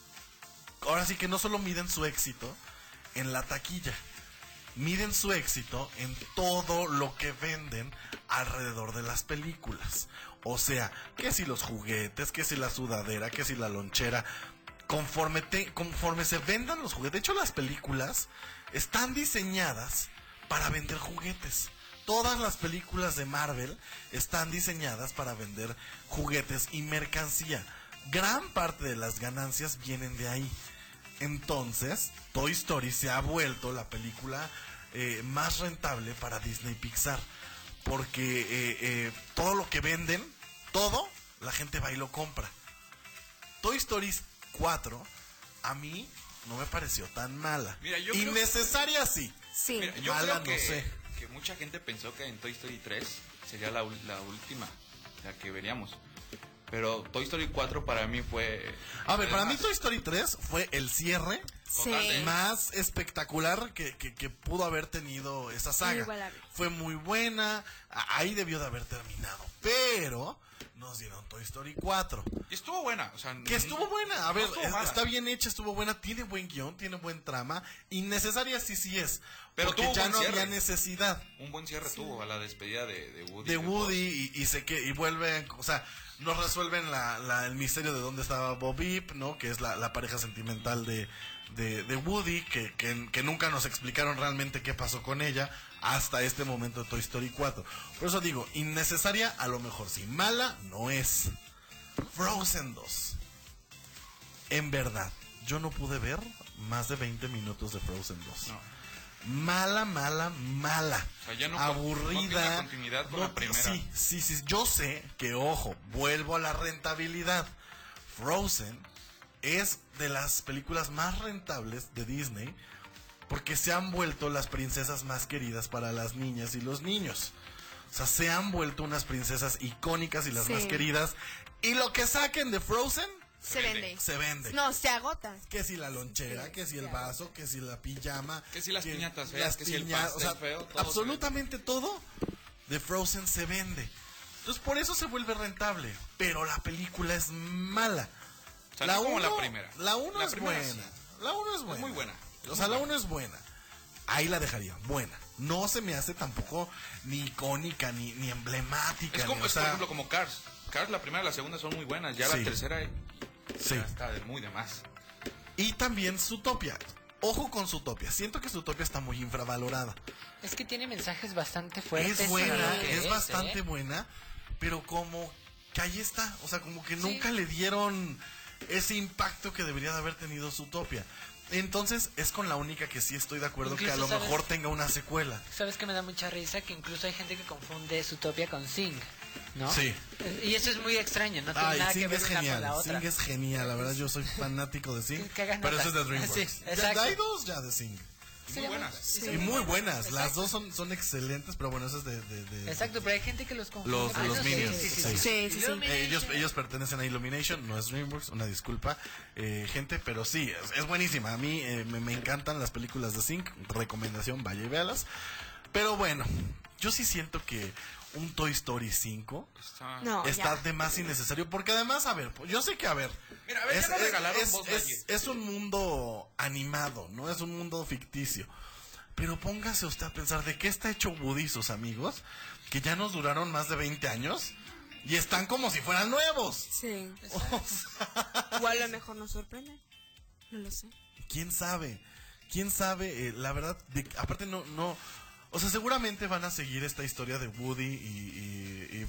Ahora sí que no solo miden su éxito en la taquilla, miden su éxito en todo lo que venden alrededor de las películas. O sea, que si los juguetes, que si la sudadera, que si la lonchera. Conforme, te, conforme se vendan los juguetes. De hecho, las películas están diseñadas para vender juguetes. Todas las películas de Marvel están diseñadas para vender juguetes y mercancía. Gran parte de las ganancias vienen de ahí. Entonces, Toy Story se ha vuelto la película eh, más rentable para Disney Pixar. Porque eh, eh, todo lo que venden, todo, la gente va y lo compra. Toy Story 4, a mí no me pareció tan mala. Mira, yo creo- Innecesaria sí. Sí. Mira, yo Mala creo que, no sé. que mucha gente pensó que en Toy Story 3 sería la, la última, la que veríamos. Pero Toy Story 4 para mí fue... A ver, para mí Toy Story 3 fue el cierre Sí. más espectacular que, que- que pudo haber tenido esa saga. Fue muy buena, ahí debió de haber terminado. Pero nos dieron Toy Story 4. Y estuvo buena, o sea... Que estuvo buena, a ver, está bien hecha, estuvo buena, tiene buen guion, tiene buen trama. Innecesaria sí, sí es. Pero porque ya buen no había necesidad Un buen cierre tuvo a la despedida de, de Woody. de Woody y, y se que y vuelven, o sea, nos resuelven la, la- el misterio de dónde estaba Bob Eep, ¿no? Que es la, la pareja sentimental de, de, de Woody, que, que, que nunca nos explicaron realmente qué pasó con ella hasta este momento de Toy Story 4. Por eso digo, innecesaria a lo mejor sí, mala no es. Frozen 2. En verdad, yo no pude ver más de 20 minutos de Frozen 2. Mala, mala, mala. O sea, ya no no aburrida. una continuidad con la primera. Sí, sí, sí. Yo sé que, ojo, vuelvo a la rentabilidad. Frozen es de las películas más rentables de Disney porque se han vuelto las princesas más queridas para las niñas y los niños. O sea, se han vuelto unas princesas icónicas y las Sí. más queridas. Y lo que saquen de Frozen Se vende. se vende. No, se agota. Que si la lonchera, que si el vaso, que si la pijama. Que si las piñatas feas, las que si el piña- pastel o sea, feo, todo se absolutamente todo de Frozen se vende. Entonces por eso se vuelve rentable. Pero la película es mala. Salió como la uno- primera. La 1 La es primera, buena. sí. La 1 es buena. muy buena. O sea, la 1 es buena. Ahí la dejaría, buena. no se me hace tampoco ni icónica, ni, ni emblemática. Es como, ni, o es, sea, por ejemplo, como Cars. Cars, la primera y la segunda son muy buenas. Ya Sí. la tercera eh, Sí. ya está de muy de más. Y también Zootopia. Ojo con Zootopia. Siento que Zootopia está muy infravalorada. Es que tiene mensajes bastante fuertes. es buena, es, bastante ¿eh? buena, pero como que ahí está. O sea, como que nunca le dieron ese impacto que debería de haber tenido Zootopia. Entonces, es con la única que sí estoy de acuerdo que a Incluso, lo ¿sabes? mejor tenga una secuela. ¿Sabes que me da mucha risa? Que incluso hay gente que confunde Zootopia con Sing, ¿no? Sí. Y eso es muy extraño, no tiene Ay, nada Sing que ver es genial. la otra. Sing es genial. La verdad, yo soy fanático de Sing. Pero eso es de DreamWorks. Sí, Ya- hay dos ya de Sing. Muy buenas. Sí, y muy buenas. Las dos son, son excelentes, pero bueno, eso es de... de- de- Exacto, pero hay gente que los confunde. Los, Ah, los Minions. sí, sí, sí. sí. Sí, sí, sí. Eh, ellos, ellos pertenecen a Illumination, no es DreamWorks, una disculpa, eh, gente, pero sí, es, es buenísima. A mí eh, me, me encantan las películas de Sync, recomendación, vaya y véalas. Pero bueno, yo sí siento que un Toy Story 5 No, está ya. de más innecesario, porque además, a ver, yo sé que, a ver, Mira, a ver, es, un mundo animado, no es un mundo ficticio. Pero póngase usted a pensar de qué está hecho Woody y sus amigos, que ya nos duraron más de 20 años y están como si fueran nuevos. Sí. Igual a lo mejor nos sorprende. No lo sé. ¿Quién sabe? ¿Quién sabe? Eh, la verdad, de- aparte no, no... O sea, seguramente van a seguir esta historia de Woody y, y,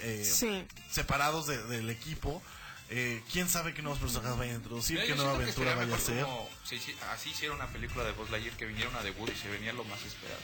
eh, Sí. separados de- del equipo. Eh, ¿Quién sabe qué nuevos personajes vayan a introducir? Mira, ¿Qué yo nueva aventura vaya a ser? así hicieron una película de Buzz Lightyear que viniera una de Woody y se venía lo más esperado.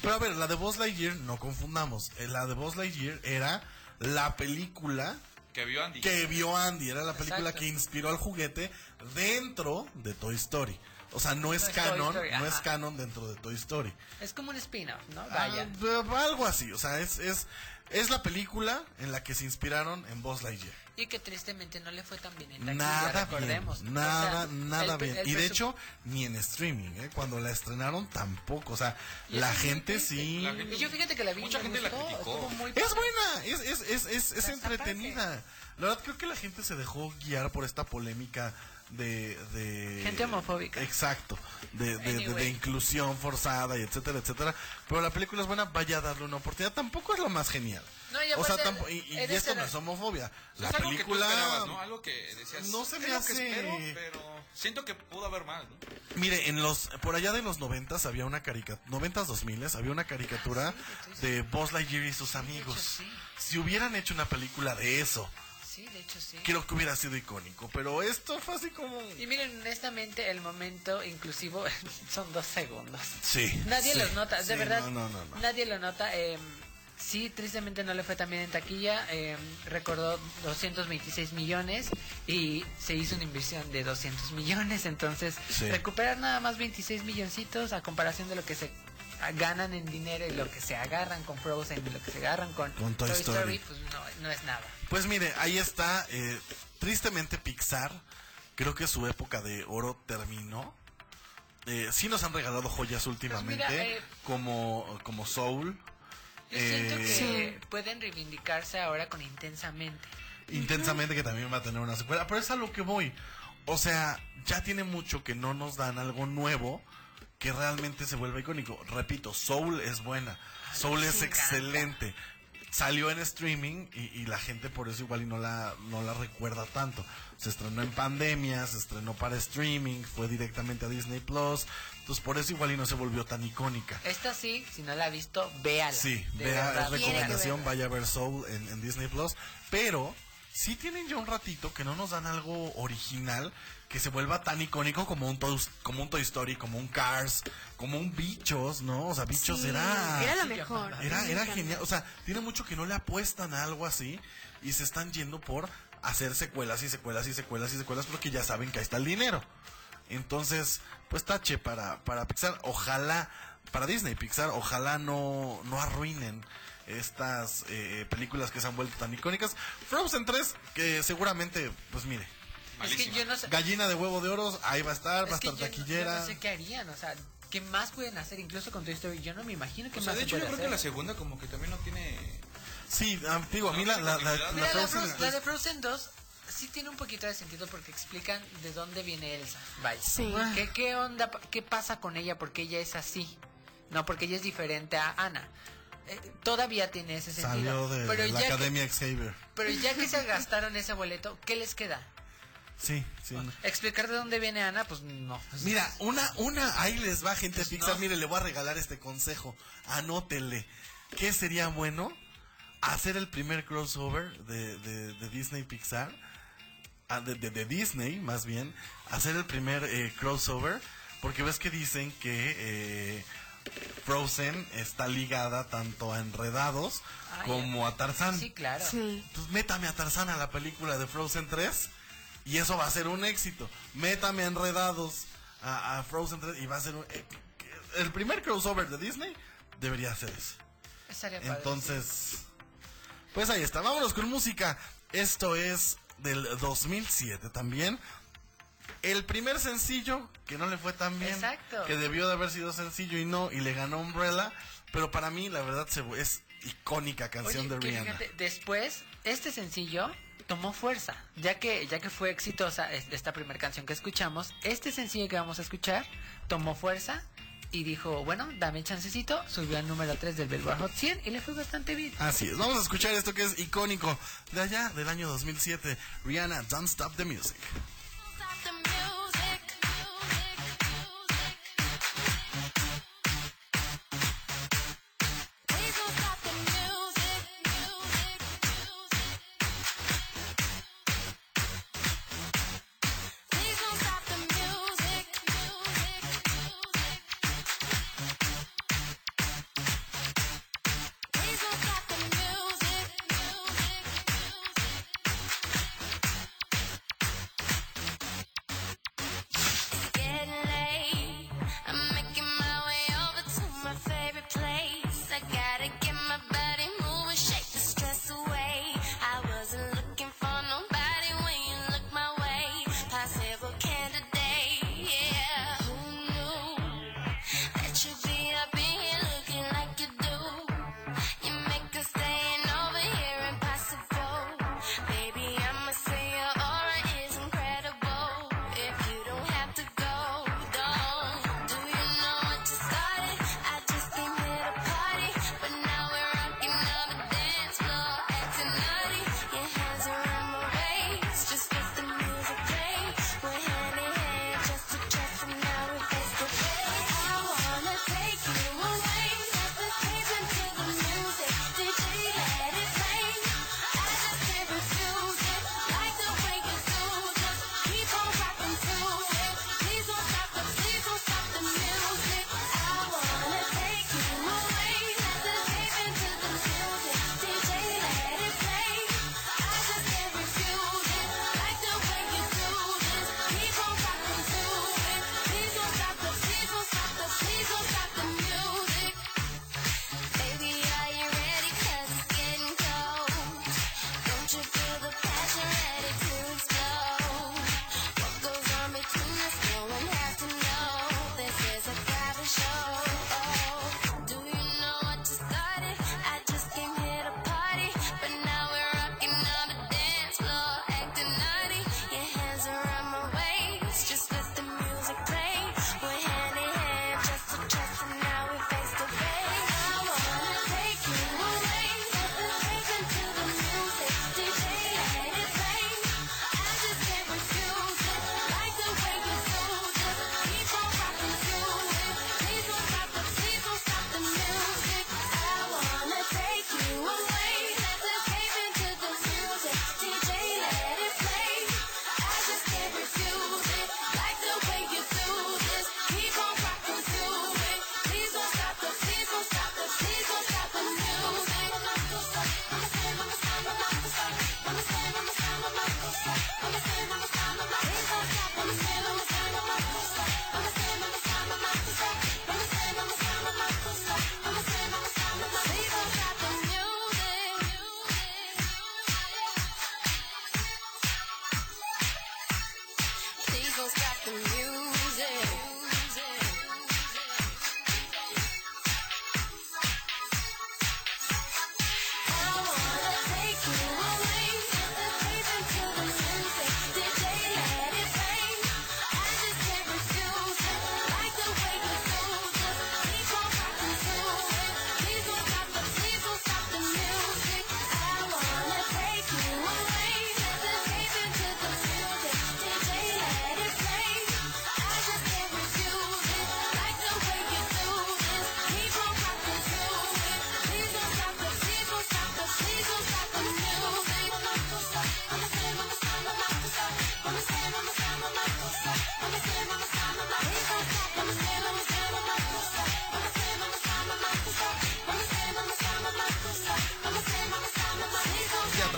Pero a ver, la de Buzz Lightyear, no confundamos. Eh, La de Buzz Lightyear era la película Que vio Andy. que vio Andy. Era la película Exacto. que inspiró al juguete dentro de Toy Story. O sea, no es No canon, Story, no es canon dentro de Toy Story. Es como un spin-off, ¿no? Vaya. Ah, algo así, o sea, es, es, es la película en la que se inspiraron en Buzz Lightyear. Y que tristemente no le fue tan bien en Nada recordemos. bien, nada, O sea, nada el bien. el Y de hecho, ni en streaming, ¿eh? Cuando la estrenaron tampoco, o sea, la eso es muy gente sí... Y yo fíjate que la vi. Mucha gente la gustó, criticó. estuvo muy Es buena, es, es, es, es, es entretenida. La verdad creo que la gente se dejó guiar por esta polémica de... de Gente homofóbica. Exacto, de, de, de- de Anyway. inclusión forzada y etcétera, etcétera. Pero la película es buena, vaya a darle una oportunidad. Tampoco es lo más genial. No, o sea, y, esto no es homofobia. La es algo que tú película... esperabas, ¿no? Algo que decías. No se me pero siento que pudo haber más, ¿no? Mire, en los por allá de los noventas había una caricatura, noventas dos miles había una caricatura de Buzz Lightyear y sus amigos. Si hubieran hecho una película de eso, Sí, de hecho sí. creo que hubiera sido icónico. Pero esto fue así como. Y miren, honestamente, el momento inclusivo son dos segundos. Sí. Nadie sí, los nota, de verdad. No, no, no. no. Nadie lo nota. eh, sí, tristemente no le fue tan bien en taquilla. eh, recordó 226 millones y se hizo una inversión de 200 millones. Entonces, Sí. recuperar nada más 26 milloncitos a comparación de lo que se ganan en dinero y lo que se agarran con Frozen y lo que se agarran con, Con Toy Story. pues no, no es nada. Pues mire, ahí está. eh, tristemente Pixar, creo que su época de oro terminó. Eh, sí nos han regalado joyas últimamente, Pues mira, eh, como, como Soul. Yo siento eh, que pueden reivindicarse ahora con intensamente. intensamente que también va a tener una secuela. Pero es a lo que voy. O sea, ya tiene mucho que no nos dan algo nuevo que realmente se vuelva icónico. Repito, Soul es buena. Soul es encanta. excelente. Salió en streaming y, y la gente por eso igual y no la, no la recuerda tanto. Se estrenó en pandemia, se estrenó para streaming, fue directamente a Disney Plus. Entonces por eso igual y no se volvió tan icónica. Esta sí, si no la ha visto, véala. Sí, vea, es recomendación, vaya a ver Soul en, en Disney Plus. Pero sí tienen ya un ratito que no nos dan algo original que se vuelva tan icónico como un, Toy- como un Toy Story, como un Cars, como un Bichos, ¿no? O sea, Bichos Sí, era... Era lo mejor. Era, era genial. O sea, tiene mucho que no le apuestan a algo así y se están yendo por hacer secuelas y secuelas y secuelas y secuelas porque ya saben que ahí está el dinero. Entonces, pues tache para, para Pixar. Ojalá, para Disney Pixar, ojalá no, no arruinen estas eh, películas que se han vuelto tan icónicas. Frozen 3, que seguramente, pues mire, Es que yo no sé, gallina de huevo de oro, ahí va a estar, va a estar yo, no- yo taquillera. no sé qué harían, o sea, ¿qué más pueden hacer? Incluso con Toy Story, yo no me imagino qué O sea, más de hecho, yo creo que la hacer. segunda como que también no tiene... Sí, ah, digo, a mí la, la, la- la Mira, la, Frozen de Frozen 2 sí tiene un poquito de sentido porque explican de dónde viene Elsa. Vaya. Sí. ¿Qué, qué onda? ¿Qué pasa con ella? Porque ella es así. no porque ella es diferente a Ana. Eh, todavía tiene ese sentido. Salió de pero la ya que- Academia Xavier. pero ya que se gastaron ese boleto, ¿qué les queda? Sí, sí. ¿Explicar de dónde viene Ana? Pues no. Mira, una, una, ahí les va gente de Pixar. Pues no. Mire, le voy a regalar este consejo. Anótele. ¿Qué sería bueno? Hacer el primer crossover de, de- de Disney Pixar. ah, de, de- de Disney, más bien. Hacer el primer eh, crossover. Porque ves que dicen que eh, Frozen está ligada tanto a Enredados Ah, como a Tarzán. Sí, claro. Pues métame a Tarzán a la película de Frozen 3 y eso va a ser un éxito. Métame Enredados a, a Frozen 3 y va a ser un... eh, el primer crossover de Disney debería ser ese. Estaría padre, Entonces, pues ahí está. Vámonos con música. Esto es del 2007 también. El primer sencillo que no le fue tan bien, Exacto. que debió de haber sido sencillo y no, y le ganó Umbrella, pero para mí la verdad es icónica canción Oye, de Rihanna. fíjate, después, este sencillo tomó fuerza, ya que, ya que fue exitosa es- esta primera canción que escuchamos, este sencillo que vamos a escuchar tomó fuerza y dijo, bueno, dame chancecito, subió al número 3 del Billboard Hot 100 y le fue bastante bien. Así es, vamos a escuchar esto que es icónico de allá del año 2007, Rihanna, Don't Stop the Music. Please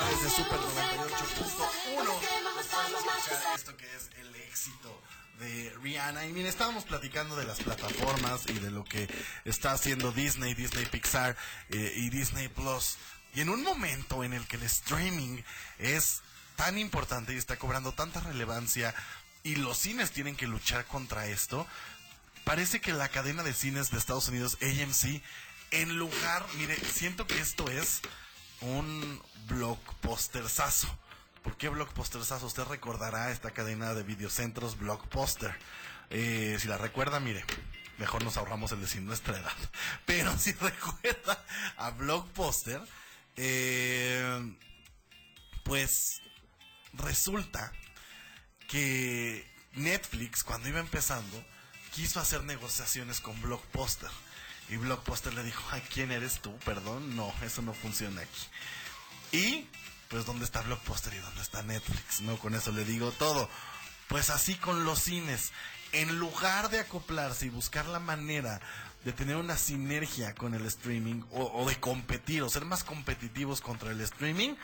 Super 98.1. Después de escuchar esto que es el éxito de Rihanna. Y miren, estábamos platicando de las plataformas y de lo que está haciendo Disney, Disney Pixar eh, y Disney Plus. Y en un momento en el que el streaming es tan importante y está cobrando tanta relevancia y los cines tienen que luchar contra esto, parece que la cadena de cines de Estados Unidos, AMC, en lugar, mire, siento que esto es un blockbustersazo. ¿Por qué blockbustersazo? Usted recordará esta cadena de videocentros Blockbuster. Eh, si la recuerda, mire, mejor nos ahorramos el decir nuestra edad. Pero si recuerda a Blockbuster, eh, pues resulta que Netflix, cuando iba empezando, quiso hacer negociaciones con Blockbuster. Y Blockbuster le dijo, ay, ¿quién eres tú? Perdón, no, eso no funciona aquí. Y, pues, ¿dónde está Blockbuster y dónde está Netflix? No, con eso le digo todo. Pues así con los cines. En lugar de acoplarse y buscar la manera de tener una sinergia con el streaming o, o de competir o ser más competitivos contra el streaming,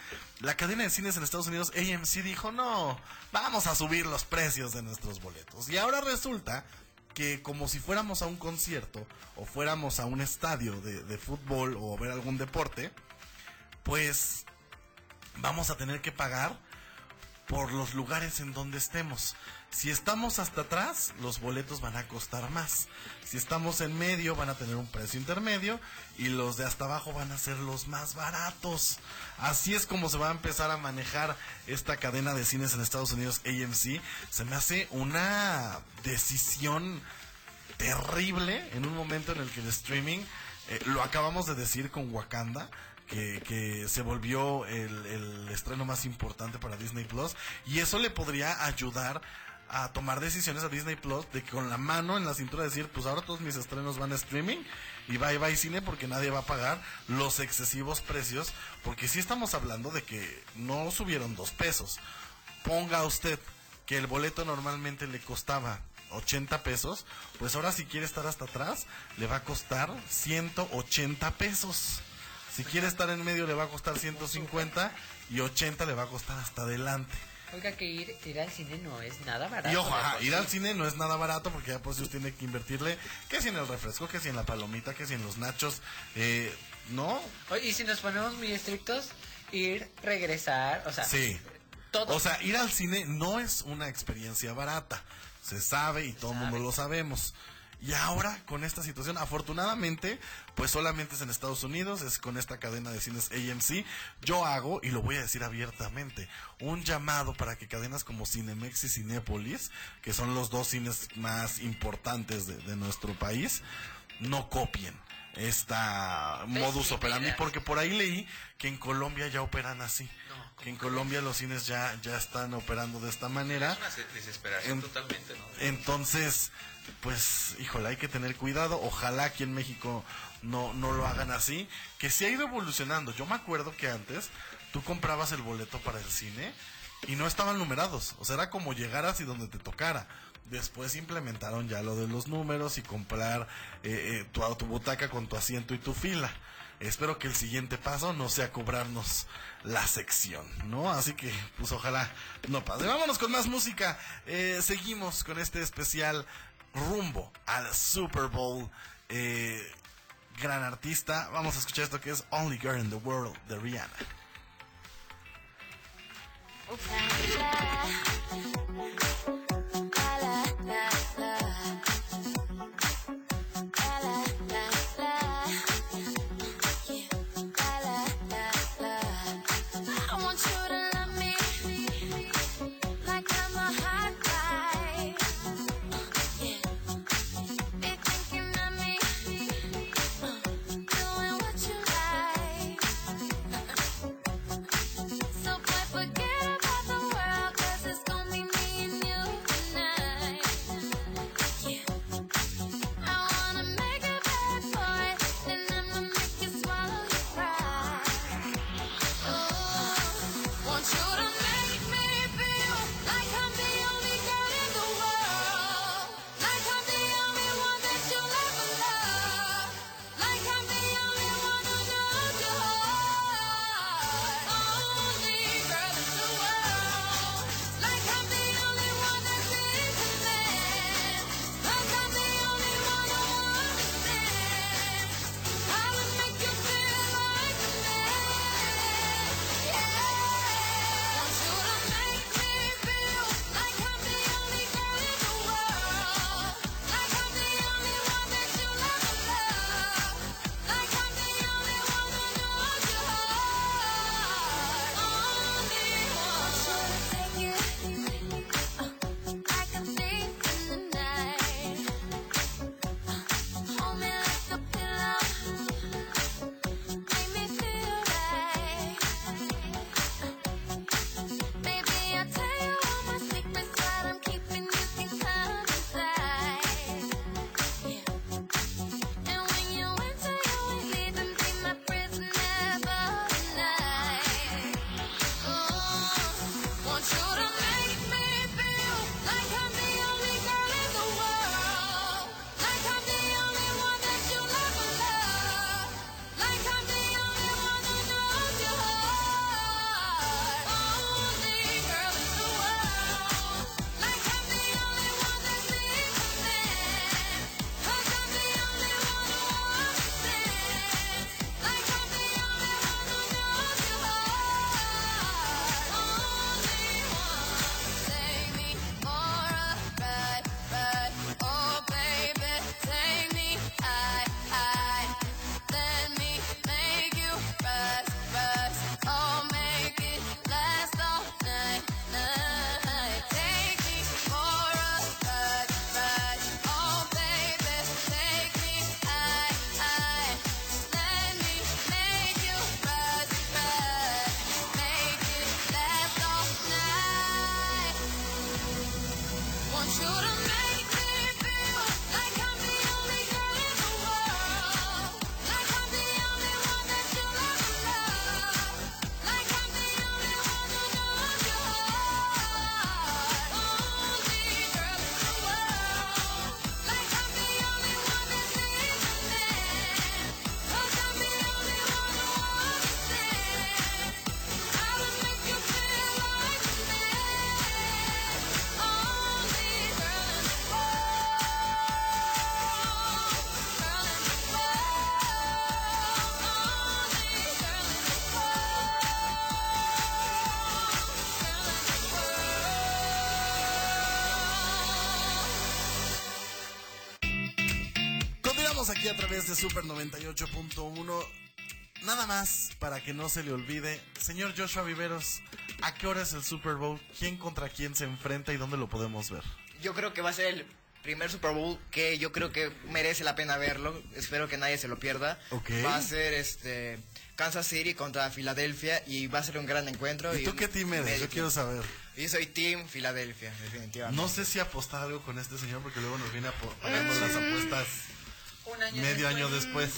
la cadena de cines en Estados Unidos, AMC, dijo, no, vamos a subir los precios de nuestros boletos. Y ahora resulta que como si fuéramos a un concierto o fuéramos a un estadio de, fútbol o ver algún deporte, pues vamos a tener que pagar por los lugares en donde estemos. Si estamos hasta atrás, los boletos van a costar más. Si estamos en medio, van a tener un precio intermedio y los de hasta abajo van a ser los más baratos. Así es como se va a empezar a manejar esta cadena de cines en Estados Unidos, AMC. Se me hace una decisión terrible en un momento en el que el streaming, eh, lo acabamos de decir con Wakanda, que, que se volvió el, el estreno más importante para Disney Plus y eso le podría ayudar a tomar decisiones a Disney Plus de que con la mano en la cintura decir pues ahora todos mis estrenos van a streaming y bye bye cine porque nadie va a pagar los excesivos precios porque si estamos hablando de que no subieron dos pesos ponga usted que el boleto normalmente le costaba 80 pesos, pues ahora si quiere estar hasta atrás, le va a costar 180 pesos. Si quiere estar en medio, le va a costar 150 y 80 le va a costar hasta adelante. Oiga, que ir, ir al cine no es nada barato. Y ojo, ajá, por ir al cine no es nada barato porque ya pues usted tiene que invertirle, que si en el refresco, que si en la palomita, que si en los nachos, eh, ¿no? Oye, y si nos ponemos muy estrictos, ir, regresar, o sea, Sí. todo. O sea, ir al cine no es una experiencia barata. Se sabe y todo el mundo lo sabemos. Y ahora, con esta situación, afortunadamente, pues solamente es en Estados Unidos, es con esta cadena de cines AMC. Yo hago, y lo voy a decir abiertamente, un llamado para que cadenas como Cinemex y Cinépolis, que son los dos cines más importantes de, de nuestro país, no copien esta modus operandi, porque por ahí leí que en Colombia ya operan así. Que en Colombia los cines ya, ya están operando de esta manera. Es una se- desesperación En- totalmente, ¿no? Entonces, pues, híjole, hay que tener cuidado. Ojalá aquí en México no, no lo hagan así. Que se ha ido evolucionando. Yo me acuerdo que antes tú comprabas el boleto para el cine y no estaban numerados. O sea, era como llegaras y donde te tocara. Después implementaron ya lo de los números y comprar eh, eh, tu, tu butaca con tu asiento y tu fila. Espero que el siguiente paso no sea cobrarnos la sección, ¿no? Así que, pues ojalá no pase. Vámonos con más música. Eh, seguimos con este especial rumbo al Super Bowl. Eh, gran artista. Vamos a escuchar esto que es Only Girl in the World de Rihanna. Estamos aquí a través de Super 98.1. Nada más para que no se le olvide. Señor Joshua Viveros, ¿a qué hora es el Super Bowl? ¿Quién contra quién se enfrenta y dónde lo podemos ver? Yo creo que va a ser el primer Super Bowl que yo creo que merece la pena verlo. Espero que nadie se lo pierda. Ok. Va a ser este Kansas City contra Filadelfia y va a ser un gran encuentro. ¿Y tú qué team eres? medio Yo quiero saber. Yo soy Team Filadelfia, definitivamente. No sé si apostar algo con este señor porque luego nos viene pagando las apuestas Un año medio año después.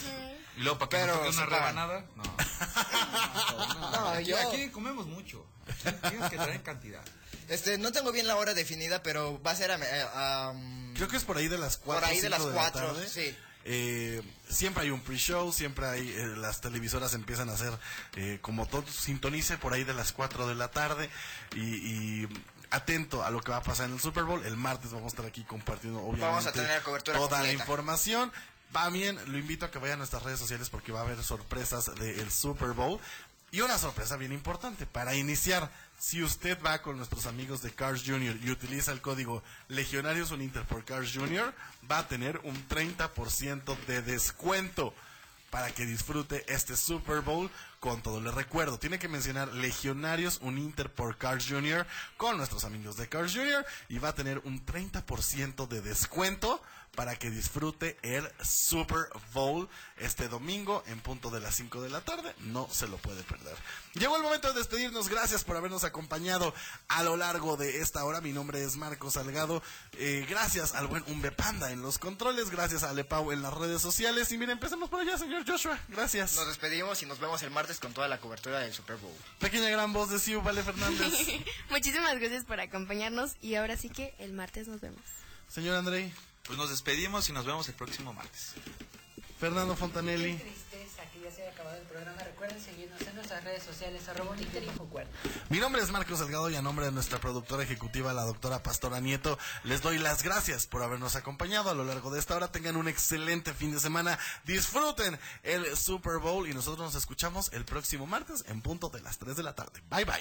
Y luego para que Pero nos toque una rebanada. No. No, aquí, yo- aquí comemos mucho. Aquí tienes que traer cantidad. Este, no tengo bien la hora definida, pero va a ser a, eh, um, Creo que es por ahí de las 4 Por ahí de las 4, sí. Eh, siempre hay un pre-show, siempre hay, eh, las televisoras empiezan a hacer eh, como todo, sintonice por ahí de las 4 de la tarde y, y atento a lo que va a pasar en el Super Bowl. El martes vamos a estar aquí compartiendo obviamente Vamos a tener cobertura toda la información. Va bien, lo invito a que vayan a nuestras redes sociales porque va a haber sorpresas del Super Bowl. Y una sorpresa bien importante, para iniciar, si usted va con nuestros amigos de Cars Junior y utiliza el código Legionarios Uninter por Cars Junior, va a tener un 30% de descuento para que disfrute este Super Bowl con todo. Le recuerdo, tiene que mencionar Legionarios Uninter por Cars Junior con nuestros amigos de Cars Junior y va a tener un 30% de descuento para que disfrute el Super Bowl este domingo en punto de las 5 de la tarde. No se lo puede perder. Llegó el momento de despedirnos. Gracias por habernos acompañado a lo largo de esta hora. Mi nombre es Marco Salgado. Eh, gracias al buen Umbe Panda en los controles. Gracias a Lepau en las redes sociales. Y miren, empecemos por allá, señor Joshua. Gracias. Nos despedimos y nos vemos el martes con toda la cobertura del Super Bowl. Pequeña gran voz de Siu, Vale Fernández. Muchísimas gracias por acompañarnos y ahora sí que el martes nos vemos. Señor Andrei. Pues nos despedimos y nos vemos el próximo martes. Fernando Fontanelli. Qué tristeza que ya se haya acabado el programa. Recuerden seguirnos en nuestras redes sociales, arroba Uninter-Infocuerda. Mi nombre es Marcos Salgado y a nombre de nuestra productora ejecutiva, la doctora Pastora Nieto, les doy las gracias por habernos acompañado a lo largo de esta hora. Tengan un excelente fin de semana. Disfruten el Super Bowl y nosotros nos escuchamos el próximo martes en punto de las 3 de la tarde. Bye bye.